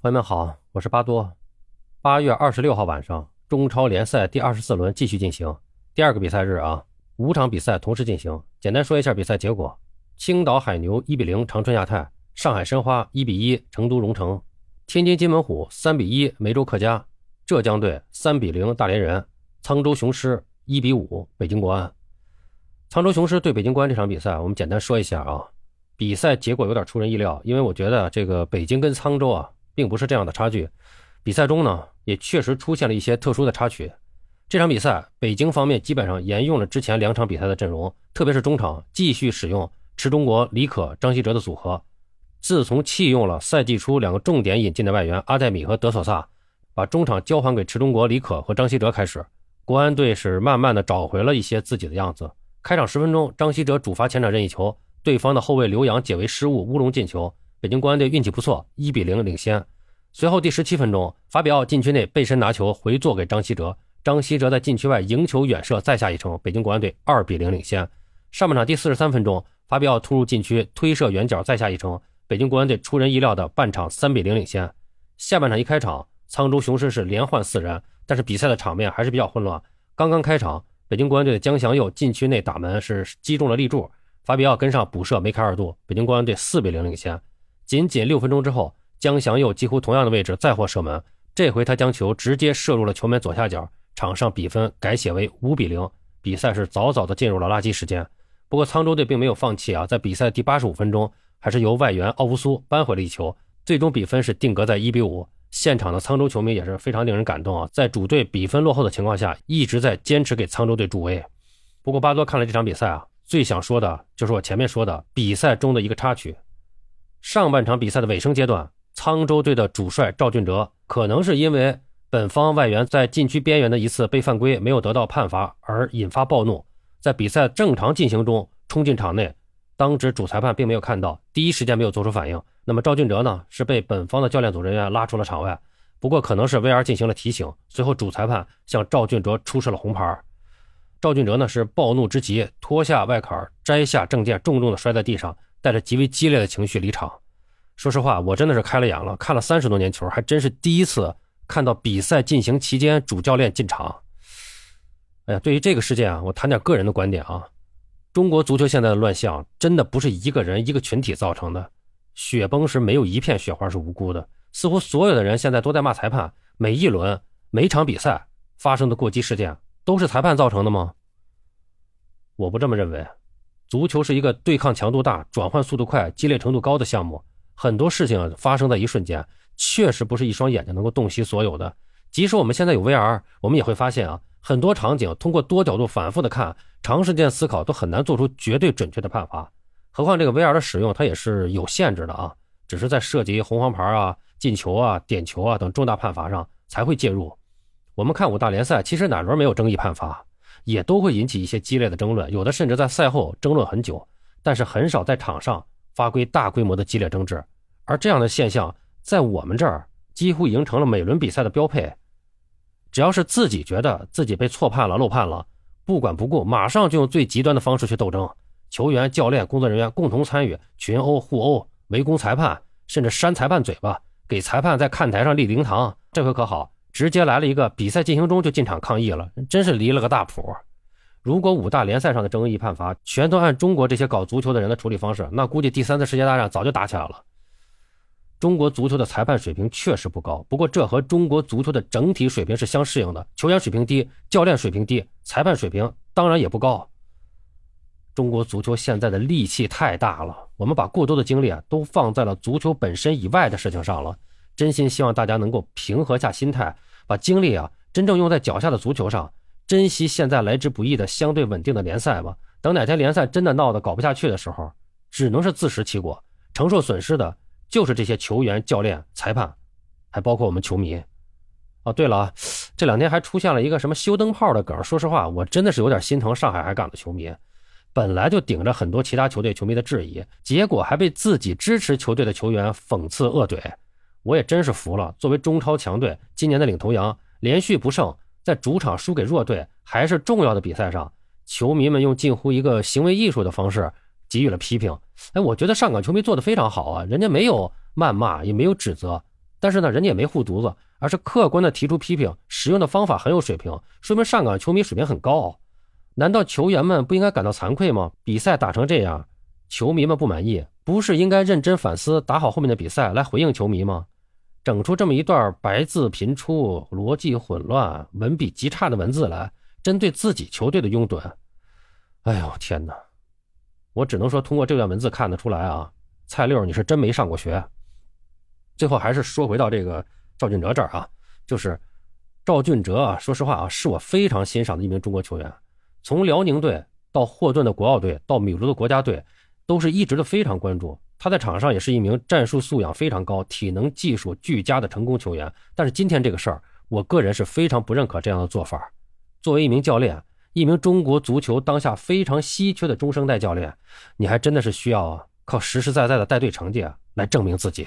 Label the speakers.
Speaker 1: 朋友们好，我是巴多。八月二十六号晚上，中超联赛第二十四轮继续进行，第二个比赛日啊，五场比赛同时进行。简单说一下比赛结果：青岛海牛一比零长春亚泰，上海申花一比一成都蓉城，天津津门虎三比一梅州客家，浙江队三比零大连人，沧州雄狮一比五北京国安。沧州雄狮对北京国安这场比赛，我们简单说一下啊，比赛结果有点出人意料，因为我觉得这个北京跟沧州啊。并不是这样的差距，比赛中呢也确实出现了一些特殊的插曲。这场比赛，北京方面基本上沿用了之前两场比赛的阵容，特别是中场继续使用池中国、李可、张稀哲的组合。自从弃用了赛季初两个重点引进的外援阿戴米和德索萨，把中场交还给池中国、李可和张稀哲开始，国安队是慢慢的找回了一些自己的样子。开场十分钟，张稀哲主罚前场任意球，对方的后卫刘洋解围失误，乌龙进球。北京国安队运气不错，一比零领先。随后第十七分钟，法比奥禁区内背身拿球回做给张稀哲，张稀哲在禁区外迎球远射，再下一城。北京国安队二比零领先。上半场第四十三分钟，法比奥突入禁区推射远角，再下一城。北京国安队出人意料的半场三比零领先。下半场一开场，沧州雄狮是连换四人，但是比赛的场面还是比较混乱。刚刚开场，北京国安队的江祥佑禁区内打门是击中了立柱，法比奥跟上补射梅开二度，北京国安队四比零领先。仅仅六分钟之后，江祥佑几乎同样的位置再获射门，这回他将球直接射入了球门左下角，场上比分改写为五比零。比赛是早早的进入了垃圾时间。不过沧州队并没有放弃啊，在比赛第八十五分钟，还是由外援奥乌苏扳回了一球，最终比分是定格在一比五。现场的沧州球迷也是非常令人感动啊，在主队比分落后的情况下，一直在坚持给沧州队助威。不过巴多看了这场比赛啊，最想说的就是我前面说的比赛中的一个插曲。上半场比赛的尾声阶段，沧州队的主帅赵俊哲可能是因为本方外援在禁区边缘的一次被犯规没有得到判罚而引发暴怒，在比赛正常进行中冲进场内，当值主裁判并没有看到，第一时间没有做出反应。那么赵俊哲呢是被本方的教练组人员拉出了场外，不过可能是 VR 进行了提醒，随后主裁判向赵俊哲出示了红牌。赵俊哲呢是暴怒之极，脱下外坎，摘下证件，重重的摔在地上。带着极为激烈的情绪离场。说实话，我真的是开了眼了，看了三十多年球，还真是第一次看到比赛进行期间主教练进场。哎呀，对于这个事件啊，我谈点个人的观点啊。中国足球现在的乱象，真的不是一个人、一个群体造成的。雪崩时没有一片雪花是无辜的，似乎所有的人现在都在骂裁判。每一轮、每场比赛发生的过激事件，都是裁判造成的吗？我不这么认为。足球是一个对抗强度大、转换速度快、激烈程度高的项目，很多事情发生在一瞬间，确实不是一双眼睛能够洞悉所有的。即使我们现在有 VR，我们也会发现啊，很多场景通过多角度反复的看，长时间思考都很难做出绝对准确的判罚。何况这个 VR 的使用，它也是有限制的啊，只是在涉及红黄牌啊、进球啊、点球啊等重大判罚上才会介入。我们看五大联赛，其实哪轮没有争议判罚？也都会引起一些激烈的争论，有的甚至在赛后争论很久，但是很少在场上发挥大规模的激烈争执。而这样的现象在我们这儿几乎已经成了每轮比赛的标配。只要是自己觉得自己被错判了、漏判了，不管不顾，马上就用最极端的方式去斗争。球员、教练、工作人员共同参与群殴、互殴、围攻裁判，甚至扇裁判嘴巴，给裁判在看台上立灵堂。这回可好。直接来了一个比赛进行中就进场抗议了，真是离了个大谱。如果五大联赛上的争议判罚全都按中国这些搞足球的人的处理方式，那估计第三次世界大战早就打起来了。中国足球的裁判水平确实不高，不过这和中国足球的整体水平是相适应的。球员水平低，教练水平低，裁判水平当然也不高。中国足球现在的戾气太大了，我们把过多的精力啊都放在了足球本身以外的事情上了。真心希望大家能够平和下心态。把精力啊真正用在脚下的足球上，珍惜现在来之不易的相对稳定的联赛吧。等哪天联赛真的闹得搞不下去的时候，只能是自食其果，承受损失的就是这些球员、教练、裁判，还包括我们球迷。哦，对了，这两天还出现了一个什么修灯泡的梗。说实话，我真的是有点心疼上海海港的球迷，本来就顶着很多其他球队球迷的质疑，结果还被自己支持球队的球员讽刺恶怼。我也真是服了。作为中超强队，今年的领头羊，连续不胜，在主场输给弱队，还是重要的比赛上，球迷们用近乎一个行为艺术的方式给予了批评。哎，我觉得上港球迷做的非常好啊，人家没有谩骂，也没有指责，但是呢，人家也没护犊子，而是客观的提出批评，使用的方法很有水平，说明上港球迷水平很高。难道球员们不应该感到惭愧吗？比赛打成这样，球迷们不满意，不是应该认真反思，打好后面的比赛来回应球迷吗？整出这么一段白字频出、逻辑混乱、文笔极差的文字来，针对自己球队的拥趸。哎呦天哪！我只能说，通过这段文字看得出来啊，蔡六你是真没上过学。最后还是说回到这个赵俊哲这儿啊，就是赵俊哲啊，说实话啊，是我非常欣赏的一名中国球员。从辽宁队到霍顿的国奥队，到米卢的国家队，都是一直都非常关注。他在场上也是一名战术素养非常高、体能技术俱佳的成功球员。但是今天这个事儿，我个人是非常不认可这样的做法。作为一名教练，一名中国足球当下非常稀缺的中生代教练，你还真的是需要靠实实在在的带队成绩来证明自己。